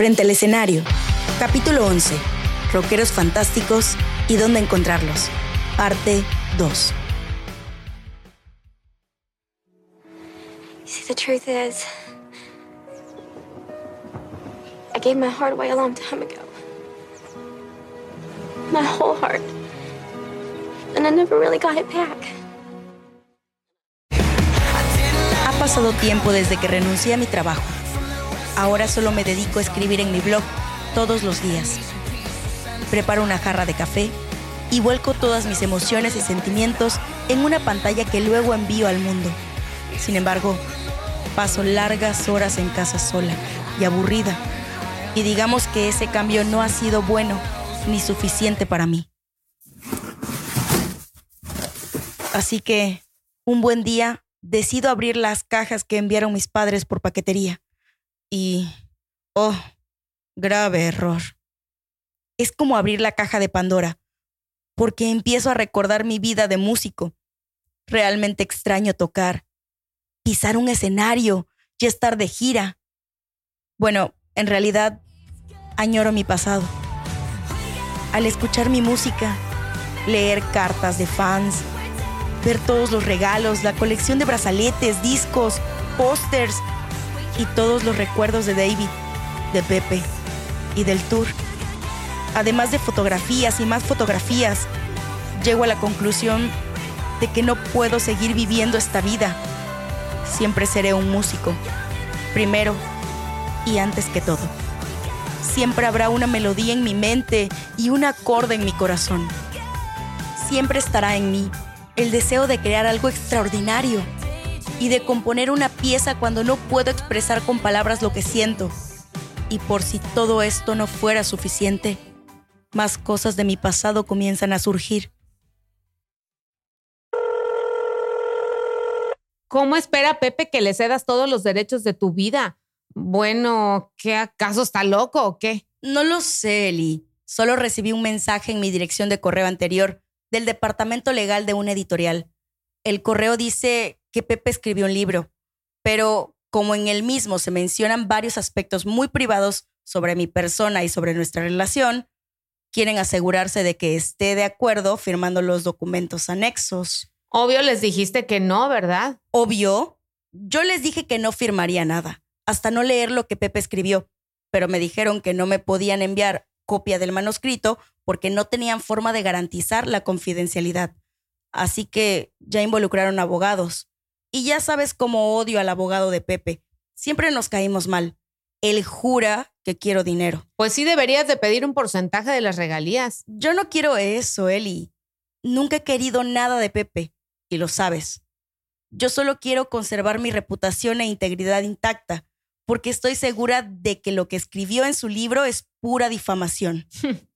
Frente al escenario. Capítulo 11. Rockeros fantásticos y dónde encontrarlos. Parte 2. See, the truth is, I gave my heart away a long time ago. My whole heart. And I never really got it back. Ha pasado tiempo desde que renuncié a mi trabajo. Ahora solo me dedico a escribir en mi blog todos los días. Preparo una jarra de café y vuelco todas mis emociones y sentimientos en una pantalla que luego envío al mundo. Sin embargo, paso largas horas en casa sola y aburrida. Y digamos que ese cambio no ha sido bueno ni suficiente para mí. Así que, un buen día, decido abrir las cajas que enviaron mis padres por paquetería. Y, oh, grave error. Es como abrir la caja de Pandora, porque empiezo a recordar mi vida de músico. Realmente extraño tocar, pisar un escenario y estar de gira. Bueno, en realidad, añoro mi pasado. Al escuchar mi música, leer cartas de fans, ver todos los regalos, la colección de brazaletes, discos, pósters y todos los recuerdos de David, de Pepe y del tour. Además de fotografías y más fotografías, llego a la conclusión de que no puedo seguir viviendo esta vida. Siempre seré un músico, primero y antes que todo. Siempre habrá una melodía en mi mente y un acorde en mi corazón. Siempre estará en mí el deseo de crear algo extraordinario y de componer una pieza cuando no puedo expresar con palabras lo que siento. Y por si todo esto no fuera suficiente, más cosas de mi pasado comienzan a surgir. ¿Cómo espera Pepe que le cedas todos los derechos de tu vida? Bueno, ¿qué acaso está loco o qué? No lo sé, Eli. Solo recibí un mensaje en mi dirección de correo anterior del departamento legal de una editorial. El correo dice que Pepe escribió un libro, pero como en el mismo se mencionan varios aspectos muy privados sobre mi persona y sobre nuestra relación, quieren asegurarse de que esté de acuerdo firmando los documentos anexos. Obvio les dijiste que no, ¿verdad? Obvio. Yo les dije que no firmaría nada, hasta no leer lo que Pepe escribió, pero me dijeron que no me podían enviar copia del manuscrito porque no tenían forma de garantizar la confidencialidad. Así que ya involucraron abogados. Y ya sabes cómo odio al abogado de Pepe. Siempre nos caímos mal. Él jura que quiero dinero. Pues sí deberías de pedir un porcentaje de las regalías. Yo no quiero eso, Eli. Nunca he querido nada de Pepe, y lo sabes. Yo solo quiero conservar mi reputación e integridad intacta, porque estoy segura de que lo que escribió en su libro es pura difamación.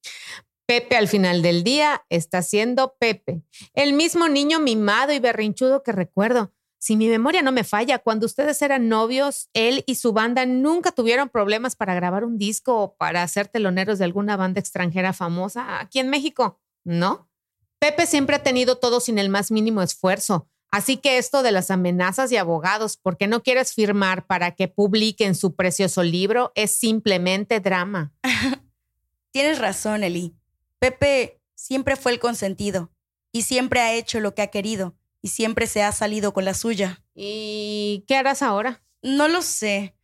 Pepe al final del día está siendo Pepe, el mismo niño mimado y berrinchudo que recuerdo. Si mi memoria no me falla, cuando ustedes eran novios, él y su banda nunca tuvieron problemas para grabar un disco o para ser teloneros de alguna banda extranjera famosa aquí en México, ¿no? Pepe siempre ha tenido todo sin el más mínimo esfuerzo. Así que esto de las amenazas y abogados, porque no quieres firmar para que publiquen su precioso libro, es simplemente drama. Tienes razón, Eli. Pepe siempre fue el consentido y siempre ha hecho lo que ha querido y siempre se ha salido con la suya. ¿Y qué harás ahora? No lo sé.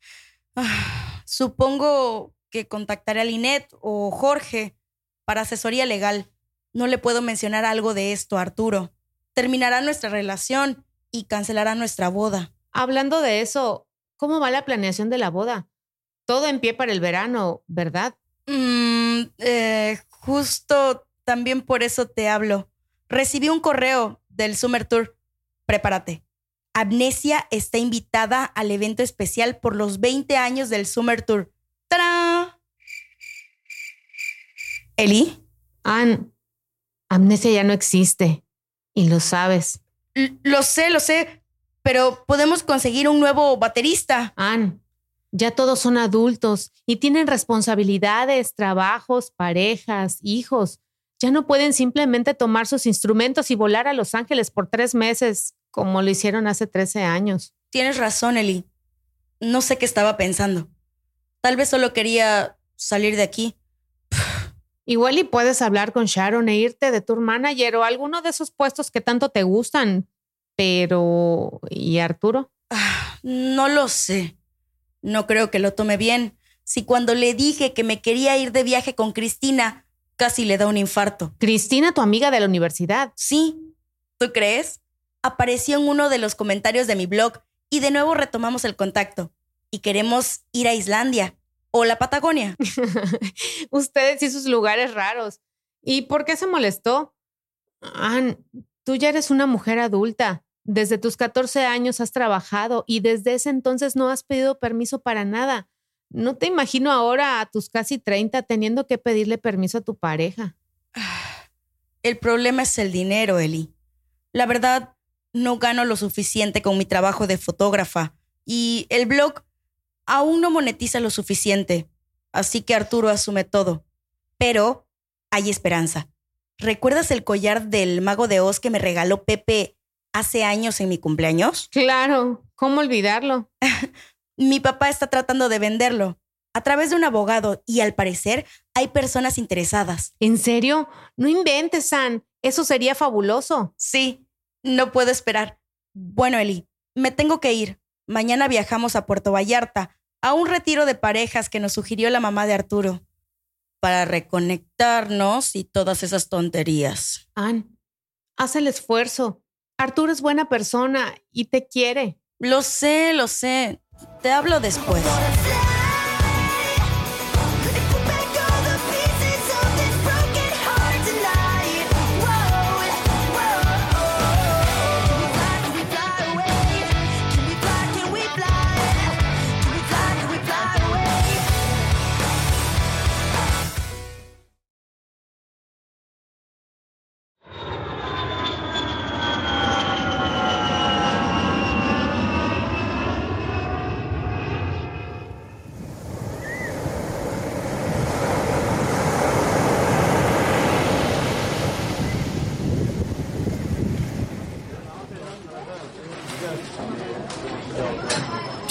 Ah, supongo que contactaré a Linet o Jorge para asesoría legal. No le puedo mencionar algo de esto a Arturo terminará nuestra relación y cancelará nuestra boda. Hablando de eso, ¿cómo va la planeación de la boda? Todo en pie para el verano, ¿verdad? Mm, eh, justo también por eso te hablo. Recibí un correo del Summer Tour. Prepárate. Amnesia está invitada al evento especial por los 20 años del Summer Tour. ¡Tarán! ¿Eli? Ann, Amnesia ya no existe. Y lo sabes. lo sé, lo sé, pero podemos conseguir un nuevo baterista. Ann, ya todos son adultos y tienen responsabilidades, trabajos, parejas, hijos. Ya no pueden simplemente tomar sus instrumentos y volar a Los Ángeles por tres meses, como lo hicieron hace 13 años. Tienes razón, Eli. No sé qué estaba pensando. Tal vez solo quería salir de aquí. Igual y puedes hablar con Sharon e irte de tour manager o alguno de esos puestos que tanto te gustan. Pero... ¿Y Arturo? Ah, no lo sé. No creo que lo tome bien. Si cuando le dije que me quería ir de viaje con Cristina, casi le da un infarto. Cristina, tu amiga de la universidad. Sí. ¿Tú crees? Apareció en uno de los comentarios de mi blog y de nuevo retomamos el contacto. Y queremos ir a Islandia o la Patagonia. Ustedes y sus lugares raros. ¿Y por qué se molestó? Ann, tú ya eres una mujer adulta. Desde tus 14 años has trabajado y desde ese entonces no has pedido permiso para nada. No te imagino ahora a tus casi 30 teniendo que pedirle permiso a tu pareja. El problema es el dinero, Eli. La verdad, no gano lo suficiente con mi trabajo de fotógrafa y el blog aún no monetiza lo suficiente. Así que Arturo asume todo. Pero hay esperanza. ¿Recuerdas el collar del mago de Oz que me regaló Pepe hace años en mi cumpleaños? Claro, ¿cómo olvidarlo? mi papá está tratando de venderlo a través de un abogado y al parecer hay personas interesadas. ¿En serio? No inventes, San. Eso sería fabuloso. Sí, no puedo esperar. Bueno, Eli, me tengo que ir. Mañana viajamos a Puerto Vallarta a un retiro de parejas que nos sugirió la mamá de Arturo para reconectarnos y todas esas tonterías. Ann, haz el esfuerzo. Arturo es buena persona y te quiere. Lo sé, lo sé. Te hablo después.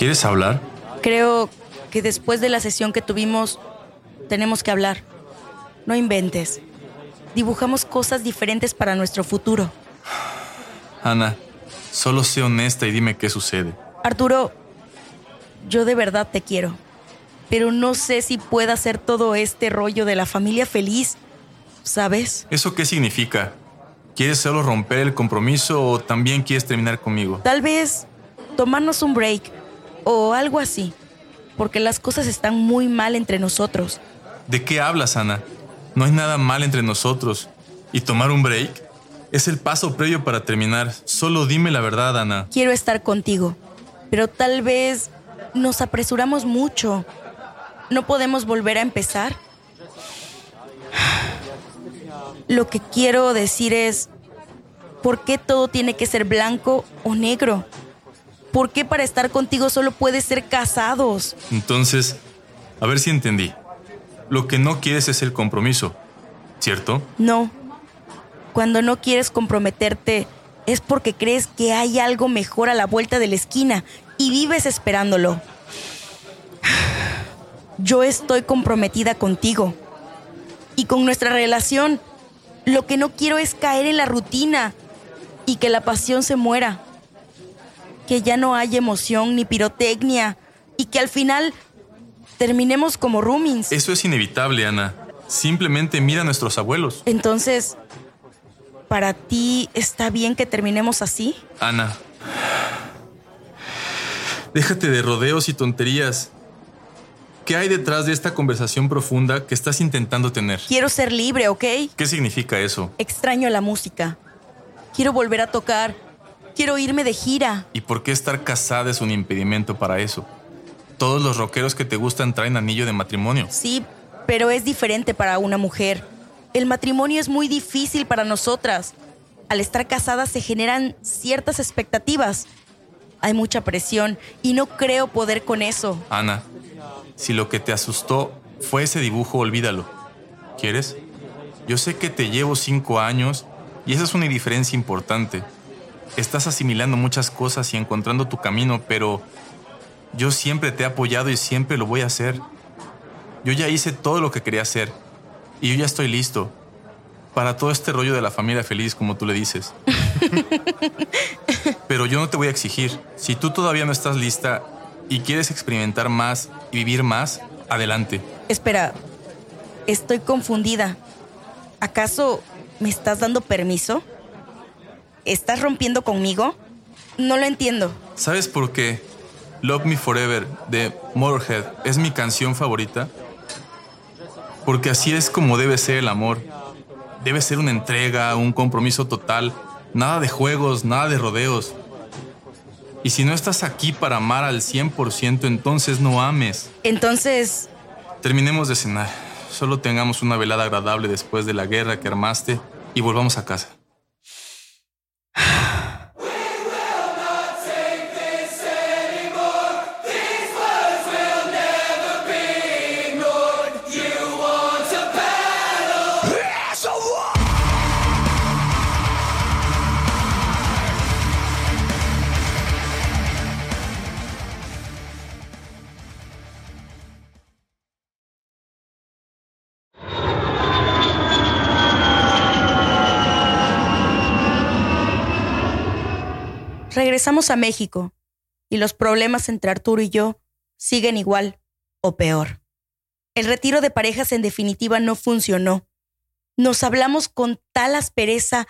¿Quieres hablar? Creo que después de la sesión que tuvimos, tenemos que hablar. No inventes. Dibujamos cosas diferentes para nuestro futuro. Ana, solo sé honesta y dime qué sucede. Arturo, yo de verdad te quiero, pero no sé si pueda hacer todo este rollo de la familia feliz, ¿sabes? ¿Eso qué significa? ¿Quieres solo romper el compromiso o también quieres terminar conmigo? Tal vez tomarnos un break o algo así, porque las cosas están muy mal entre nosotros. ¿De qué hablas, Ana? No hay nada mal entre nosotros. ¿Y tomar un break? Es el paso previo para terminar. Solo dime la verdad, Ana. Quiero estar contigo, pero tal vez nos apresuramos mucho. ¿No podemos volver a empezar? Lo que quiero decir es, ¿por qué todo tiene que ser blanco o negro? ¿Por qué para estar contigo solo puedes ser casados? Entonces, a ver si entendí. Lo que no quieres es el compromiso, ¿cierto? No. Cuando no quieres comprometerte es porque crees que hay algo mejor a la vuelta de la esquina y vives esperándolo. Yo estoy comprometida contigo y con nuestra relación. Lo que no quiero es caer en la rutina y que la pasión se muera que ya no haya emoción ni pirotecnia y que al final terminemos como roomings. Eso es inevitable, Ana. Simplemente mira a nuestros abuelos. Entonces, ¿para ti está bien que terminemos así? Ana, déjate de rodeos y tonterías. ¿Qué hay detrás de esta conversación profunda que estás intentando tener? Quiero ser libre, ¿ok? ¿Qué significa eso? Extraño la música. Quiero volver a tocar quiero irme de gira. ¿Y por qué estar casada es un impedimento para eso? Todos los rockeros que te gustan traen anillo de matrimonio. Sí, pero es diferente para una mujer. El matrimonio es muy difícil para nosotras. Al estar casadas se generan ciertas expectativas. Hay mucha presión y no creo poder con eso. Ana, si lo que te asustó fue ese dibujo, olvídalo. ¿Quieres? Yo sé que te llevo cinco años y esa es una diferencia importante. Estás asimilando muchas cosas y encontrando tu camino, pero yo siempre te he apoyado y siempre lo voy a hacer. Yo ya hice todo lo que quería hacer y yo ya estoy listo para todo este rollo de la familia feliz, como tú le dices. Pero yo no te voy a exigir. Si tú todavía no estás lista y quieres experimentar más y vivir más, adelante. Espera, estoy confundida. ¿Acaso me estás dando permiso? ¿Estás rompiendo conmigo? No lo entiendo. ¿Sabes por qué Love Me Forever de Motorhead es mi canción favorita? Porque así es como debe ser el amor. Debe ser una entrega, un compromiso total. Nada de juegos, nada de rodeos. Y si no estás aquí para amar al 100%, entonces no ames. Entonces, Terminemos de cenar. Solo tengamos una velada agradable después de la guerra que armaste y volvamos a casa. Regresamos a México y los problemas entre Arturo y yo siguen igual o peor. El retiro de parejas en definitiva no funcionó. Nos hablamos con tal aspereza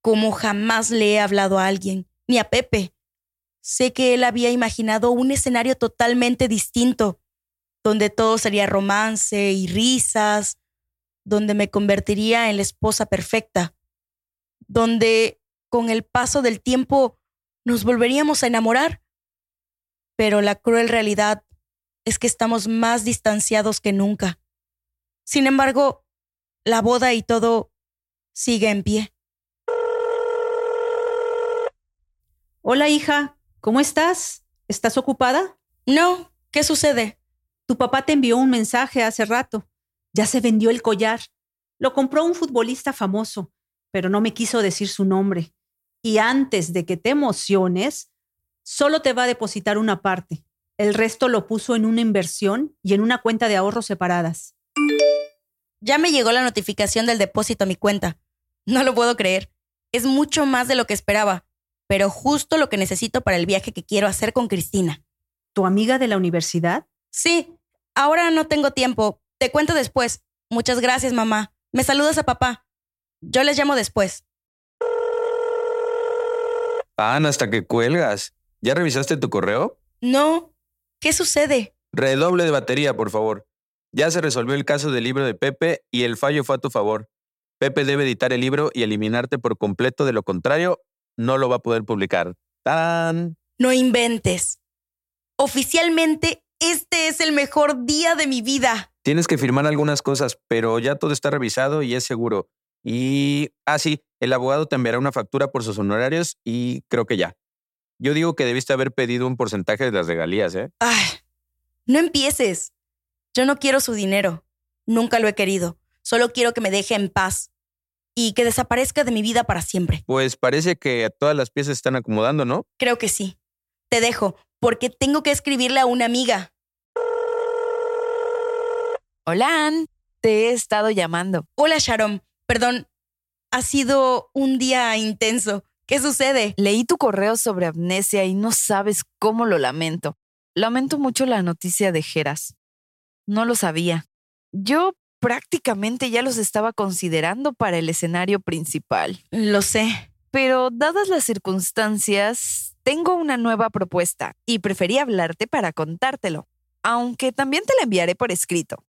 como jamás le he hablado a alguien, ni a Pepe. Sé que él había imaginado un escenario totalmente distinto, donde todo sería romance y risas, donde me convertiría en la esposa perfecta, donde con el paso del tiempo nos volveríamos a enamorar. Pero la cruel realidad es que estamos más distanciados que nunca. Sin embargo, la boda y todo sigue en pie. Hola hija, ¿cómo estás? ¿Estás ocupada? No, ¿qué sucede? Tu papá te envió un mensaje hace rato. Ya se vendió el collar. Lo compró un futbolista famoso, pero no me quiso decir su nombre. Y antes de que te emociones, solo te va a depositar una parte. El resto lo puso en una inversión y en una cuenta de ahorros separadas. Ya me llegó la notificación del depósito a mi cuenta. No lo puedo creer. Es mucho más de lo que esperaba, pero justo lo que necesito para el viaje que quiero hacer con Cristina. ¿Tu amiga de la universidad? Sí, ahora no tengo tiempo. Te cuento después. Muchas gracias, mamá. Me saludas a papá. Yo les llamo después. Pan, hasta que cuelgas. ¿Ya revisaste tu correo? No. ¿Qué sucede? Redoble de batería, por favor. Ya se resolvió el caso del libro de Pepe y el fallo fue a tu favor. Pepe debe editar el libro y eliminarte por completo, de lo contrario, no lo va a poder publicar. ¡Tan! No inventes. Oficialmente, este es el mejor día de mi vida. Tienes que firmar algunas cosas, pero ya todo está revisado y es seguro. Y, ah, sí, el abogado te enviará una factura por sus honorarios y creo que ya. Yo digo que debiste haber pedido un porcentaje de las regalías, ¿eh? Ay, no empieces. Yo no quiero su dinero. Nunca lo he querido. Solo quiero que me deje en paz y que desaparezca de mi vida para siempre. Pues parece que todas las piezas están acomodando, ¿no? Creo que sí. Te dejo, porque tengo que escribirle a una amiga. Hola, Ann. Te he estado llamando. Hola, Sharon. Perdón, ha sido un día intenso. ¿Qué sucede? Leí tu correo sobre amnesia y no sabes cómo lo lamento. Lamento mucho la noticia de Geras. No lo sabía. Yo prácticamente ya los estaba considerando para el escenario principal. Lo sé. Pero dadas las circunstancias, tengo una nueva propuesta y preferí hablarte para contártelo, aunque también te la enviaré por escrito.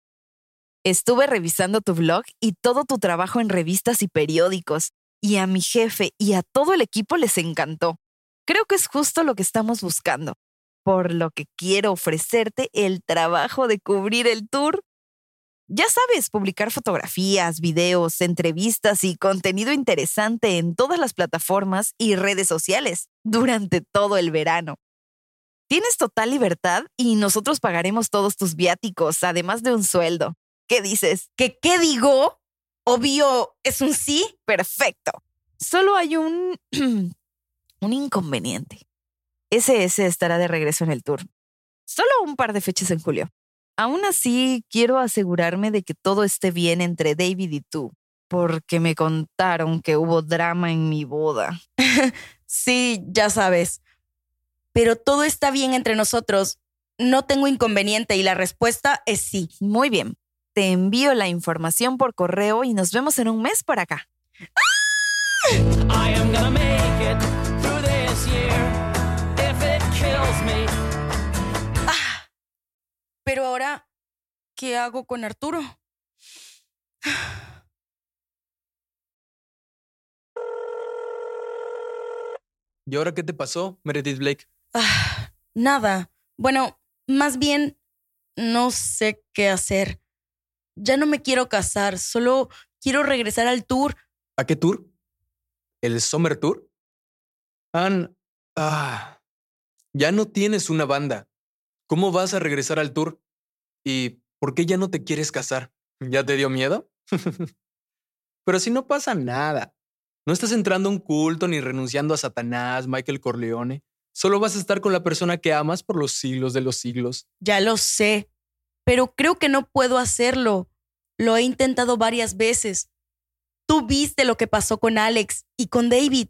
Estuve revisando tu blog y todo tu trabajo en revistas y periódicos, y a mi jefe y a todo el equipo les encantó. Creo que es justo lo que estamos buscando, por lo que quiero ofrecerte el trabajo de cubrir el tour. Ya sabes, publicar fotografías, videos, entrevistas y contenido interesante en todas las plataformas y redes sociales durante todo el verano. Tienes total libertad y nosotros pagaremos todos tus viáticos, además de un sueldo. ¿Qué dices? ¿Qué qué digo? Obvio, es un sí. Perfecto. Solo hay un... un inconveniente. SS estará de regreso en el tour. Solo un par de fechas en julio. Aún así, quiero asegurarme de que todo esté bien entre David y tú, porque me contaron que hubo drama en mi boda. sí, ya sabes. Pero todo está bien entre nosotros. No tengo inconveniente y la respuesta es sí. Muy bien. Te envío la información por correo y nos vemos en un mes por acá. Ah, pero ahora, ¿qué hago con Arturo? ¿Y ahora qué te pasó, Meredith Blake? Ah, nada. Bueno, más bien, no sé qué hacer. Ya no me quiero casar, solo quiero regresar al tour. ¿A qué tour? ¿El Summer Tour? Ann, ah, ya no tienes una banda. ¿Cómo vas a regresar al tour? ¿Y por qué ya no te quieres casar? ¿Ya te dio miedo? Pero si no pasa nada. No estás entrando a un culto ni renunciando a Satanás, Michael Corleone. Solo vas a estar con la persona que amas por los siglos de los siglos. Ya lo sé, pero creo que no puedo hacerlo. Lo he intentado varias veces. Tú viste lo que pasó con Alex y con David.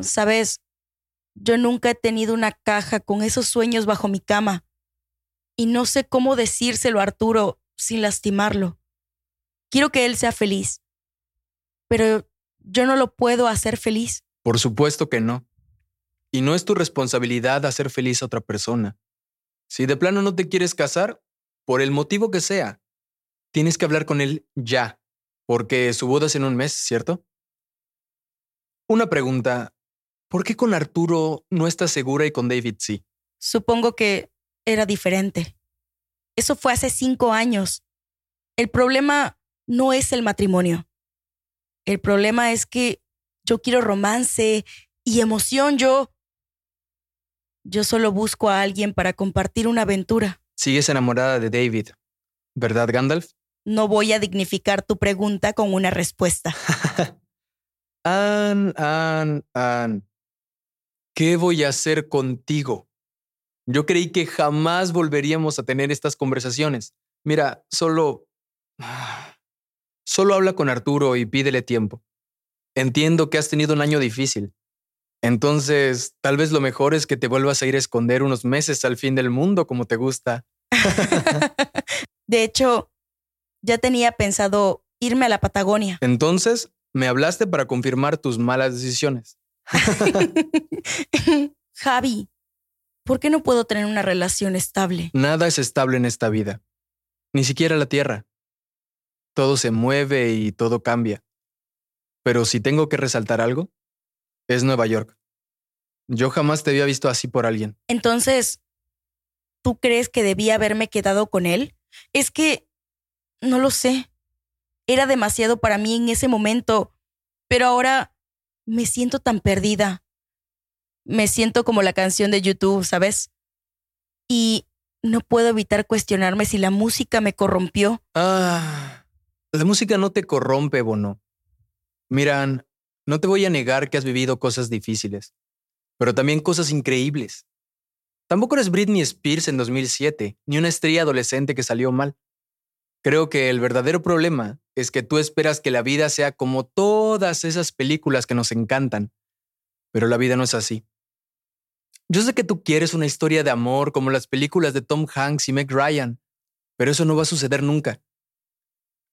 Sabes, yo nunca he tenido una caja con esos sueños bajo mi cama. Y no sé cómo decírselo a Arturo sin lastimarlo. Quiero que él sea feliz. Pero yo no lo puedo hacer feliz. Por supuesto que no. Y no es tu responsabilidad hacer feliz a otra persona. Si de plano no te quieres casar, por el motivo que sea, tienes que hablar con él ya, porque su boda es en un mes, ¿cierto? Una pregunta, ¿por qué con Arturo no estás segura y con David sí? Supongo que era diferente. Eso fue hace cinco años. El problema no es el matrimonio. El problema es que yo quiero romance y emoción. Yo. Yo solo busco a alguien para compartir una aventura. Sigues enamorada de David, ¿verdad, Gandalf? No voy a dignificar tu pregunta con una respuesta. Ann, Ann, Ann. ¿Qué voy a hacer contigo? Yo creí que jamás volveríamos a tener estas conversaciones. Mira, solo... Solo habla con Arturo y pídele tiempo. Entiendo que has tenido un año difícil. Entonces, tal vez lo mejor es que te vuelvas a ir a esconder unos meses al fin del mundo como te gusta. de hecho, ya tenía pensado irme a la Patagonia. Entonces, me hablaste para confirmar tus malas decisiones. Javi, ¿por qué no puedo tener una relación estable? Nada es estable en esta vida, ni siquiera la tierra. Todo se mueve y todo cambia. Pero si tengo que resaltar algo, es Nueva York. Yo jamás te había visto así por alguien. Entonces, ¿tú crees que debía haberme quedado con él? Es que, no lo sé. Era demasiado para mí en ese momento, pero ahora me siento tan perdida. Me siento como la canción de YouTube, ¿sabes? Y no puedo evitar cuestionarme si la música me corrompió. Ah. La música no te corrompe, Bono. Miran, no te voy a negar que has vivido cosas difíciles, pero también cosas increíbles. Tampoco eres Britney Spears en 2007, ni una estrella adolescente que salió mal. Creo que el verdadero problema es que tú esperas que la vida sea como todas esas películas que nos encantan, pero la vida no es así. Yo sé que tú quieres una historia de amor como las películas de Tom Hanks y Meg Ryan, pero eso no va a suceder nunca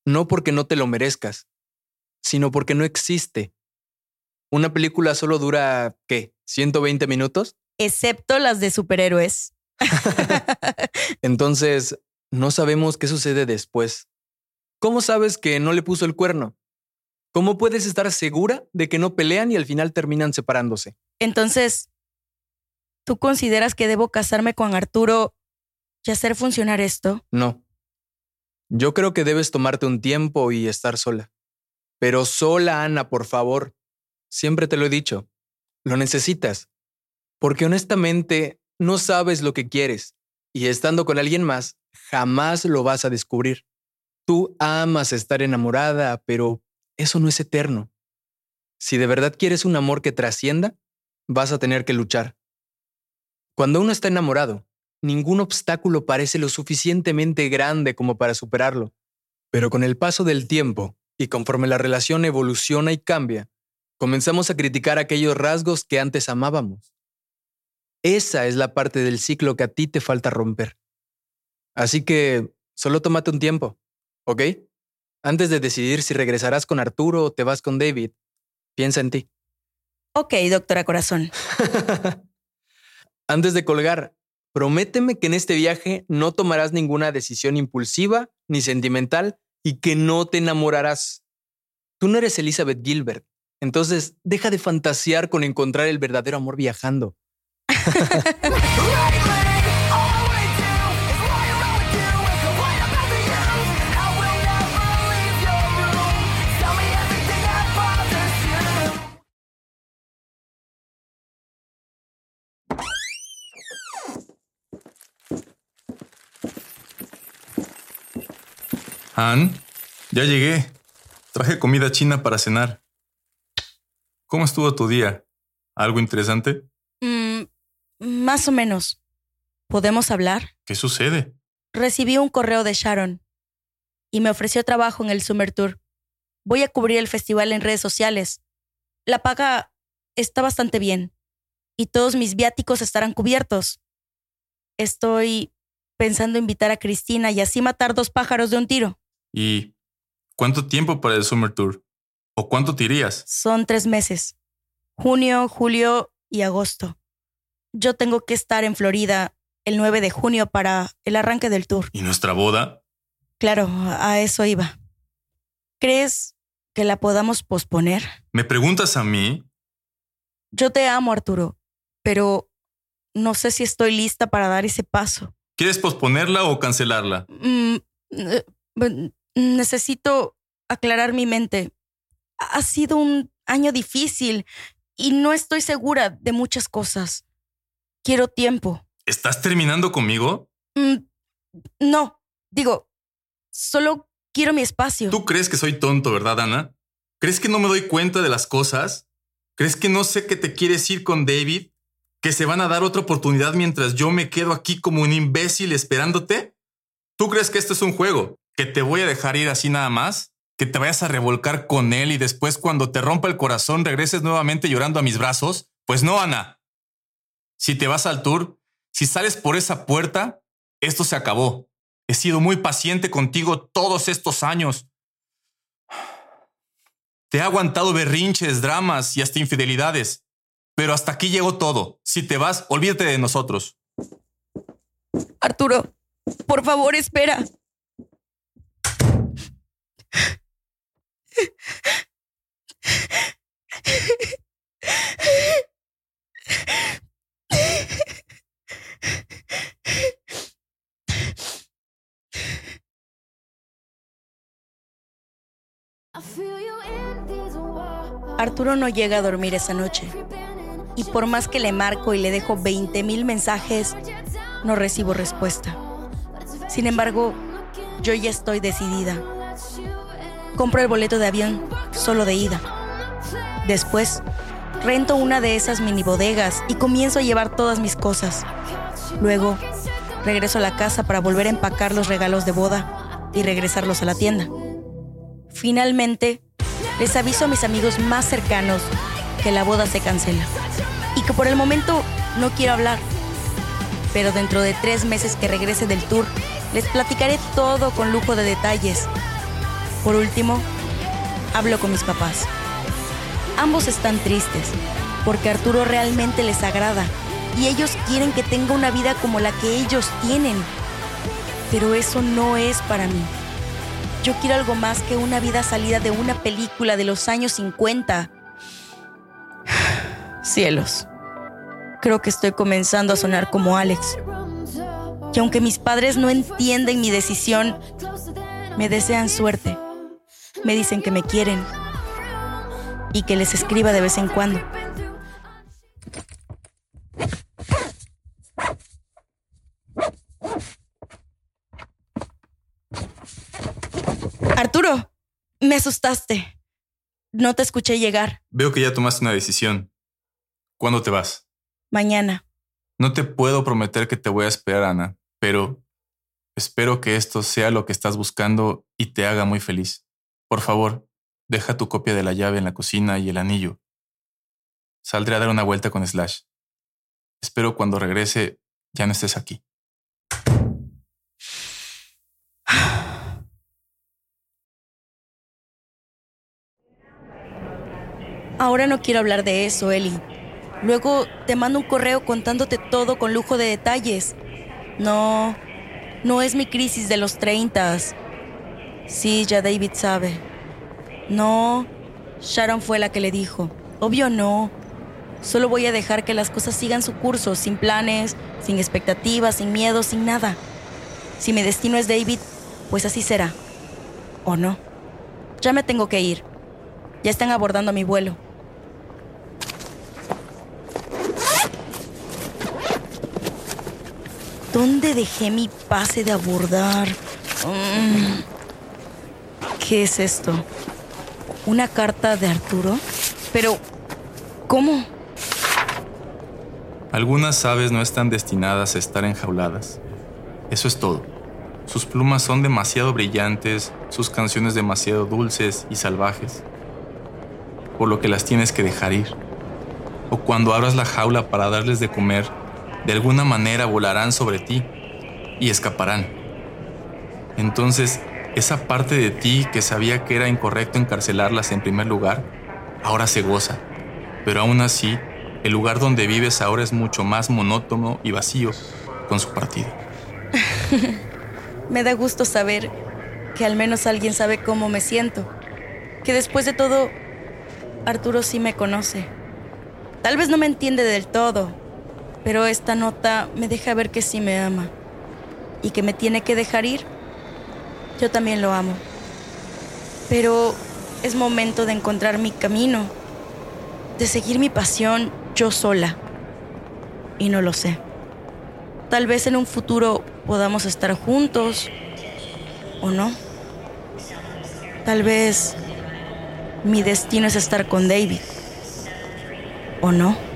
no porque no te lo merezcas, sino porque no existe. Una película solo dura, ¿qué? ¿120 minutos? Excepto las de superhéroes. Entonces, no sabemos qué sucede después. ¿Cómo sabes que no le puso el cuerno? ¿Cómo puedes estar segura de que no pelean y al final terminan separándose? Entonces, ¿tú consideras que debo casarme con Arturo y hacer funcionar esto? No. Yo creo que debes tomarte un tiempo y estar sola. Pero sola, Ana, por favor. Siempre te lo he dicho. Lo necesitas. Porque honestamente no sabes lo que quieres. Y estando con alguien más, jamás lo vas a descubrir. Tú amas estar enamorada, pero eso no es eterno. Si de verdad quieres un amor que trascienda, vas a tener que luchar. Cuando uno está enamorado, ningún obstáculo parece lo suficientemente grande como para superarlo. Pero con el paso del tiempo, y conforme la relación evoluciona y cambia, comenzamos a criticar aquellos rasgos que antes amábamos. Esa es la parte del ciclo que a ti te falta romper. Así que solo tómate un tiempo, ¿ok? Antes de decidir si regresarás con Arturo o te vas con David, piensa en ti. Ok, doctora Corazón. Antes de colgar, prométeme que en este viaje no tomarás ninguna decisión impulsiva ni sentimental y que no te enamorarás. Tú no eres Elizabeth Gilbert, entonces deja de fantasear con encontrar el verdadero amor viajando. Han, ya llegué. Traje comida china para cenar. ¿Cómo estuvo tu día? ¿Algo interesante? Mm, más o menos. ¿Podemos hablar? ¿Qué sucede? Recibí un correo de Sharon y me ofreció trabajo en el Summer Tour. Voy a cubrir el festival en redes sociales. La paga está bastante bien y todos mis viáticos estarán cubiertos. Estoy pensando invitar a Cristina y así matar dos pájaros de un tiro. ¿Y cuánto tiempo para el Summer Tour? ¿O cuánto te irías? Son tres meses. Junio, julio y agosto. Yo tengo que estar en Florida el 9 de junio para el arranque del tour. ¿Y nuestra boda? Claro, a eso iba. ¿Crees que la podamos posponer? ¿Me preguntas a mí? Yo te amo, Arturo, pero no sé si estoy lista para dar ese paso. ¿Quieres posponerla o cancelarla? Mm, eh, mm, necesito aclarar mi mente. Ha sido un año difícil y no estoy segura de muchas cosas. Quiero tiempo. ¿Estás terminando conmigo? Mm, no, digo, solo quiero mi espacio. Tú crees que soy tonto, ¿verdad, Ana? ¿Crees que no me doy cuenta de las cosas? ¿Crees que no sé que te quieres ir con David? ¿Que se van a dar otra oportunidad mientras yo me quedo aquí como un imbécil esperándote? ¿Tú crees que esto es un juego? ¿Que te voy a dejar ir así nada más? ¿Que te vayas a revolcar con él y después cuando te rompa el corazón regreses nuevamente llorando a mis brazos? Pues no, Ana. Si te vas al tour, si sales por esa puerta, esto se acabó. He sido muy paciente contigo todos estos años. Te he aguantado berrinches, dramas y hasta infidelidades. Pero hasta aquí llegó todo. Si te vas, olvídate de nosotros. Arturo, por favor, espera. Arturo no llega a dormir esa noche. Y por más que le marco y le dejo 20 mil mensajes, no recibo respuesta. Sin embargo, yo ya estoy decidida. Compro el boleto de avión solo de ida. Después, rento una de esas mini bodegas y comienzo a llevar todas mis cosas. Luego, regreso a la casa para volver a empacar los regalos de boda y regresarlos a la tienda. Finalmente, les aviso a mis amigos más cercanos que la boda se cancela y que por el momento no quiero hablar. Pero dentro de tres meses que regrese del tour, les platicaré todo con lujo de detalles. Por último, hablo con mis papás. Ambos están tristes porque Arturo realmente les agrada y ellos quieren que tenga una vida como la que ellos tienen. Pero eso no es para mí. Yo quiero algo más que una vida salida de una película de los años 50. Cielos. Creo que estoy comenzando a sonar como Alex. Y aunque mis padres no entienden mi decisión, me desean suerte. Me dicen que me quieren y que les escriba de vez en cuando. Arturo, me asustaste. No te escuché llegar. Veo que ya tomaste una decisión. ¿Cuándo te vas? Mañana. No te puedo prometer que te voy a esperar, Ana, pero espero que esto sea lo que estás buscando y te haga muy feliz. Por favor, deja tu copia de la llave en la cocina y el anillo. Saldré a dar una vuelta con Slash. Espero cuando regrese ya no estés aquí. Ahora no quiero hablar de eso, Eli. Luego te mando un correo contándote todo con lujo de detalles. No, no es mi crisis de los 30. Sí, ya David sabe. No, Sharon fue la que le dijo. Obvio no. Solo voy a dejar que las cosas sigan su curso, sin planes, sin expectativas, sin miedo, sin nada. Si mi destino es David, pues así será. ¿O no? Ya me tengo que ir. Ya están abordando mi vuelo. ¿Dónde dejé mi pase de abordar? Mm. ¿Qué es esto? ¿Una carta de Arturo? Pero, ¿cómo? Algunas aves no están destinadas a estar enjauladas. Eso es todo. Sus plumas son demasiado brillantes, sus canciones demasiado dulces y salvajes, por lo que las tienes que dejar ir. O cuando abras la jaula para darles de comer, de alguna manera volarán sobre ti y escaparán. Entonces, esa parte de ti que sabía que era incorrecto encarcelarlas en primer lugar, ahora se goza. Pero aún así, el lugar donde vives ahora es mucho más monótono y vacío con su partido. me da gusto saber que al menos alguien sabe cómo me siento. Que después de todo, Arturo sí me conoce. Tal vez no me entiende del todo, pero esta nota me deja ver que sí me ama y que me tiene que dejar ir. Yo también lo amo. Pero es momento de encontrar mi camino, de seguir mi pasión yo sola. Y no lo sé. Tal vez en un futuro podamos estar juntos o no. Tal vez mi destino es estar con David o no.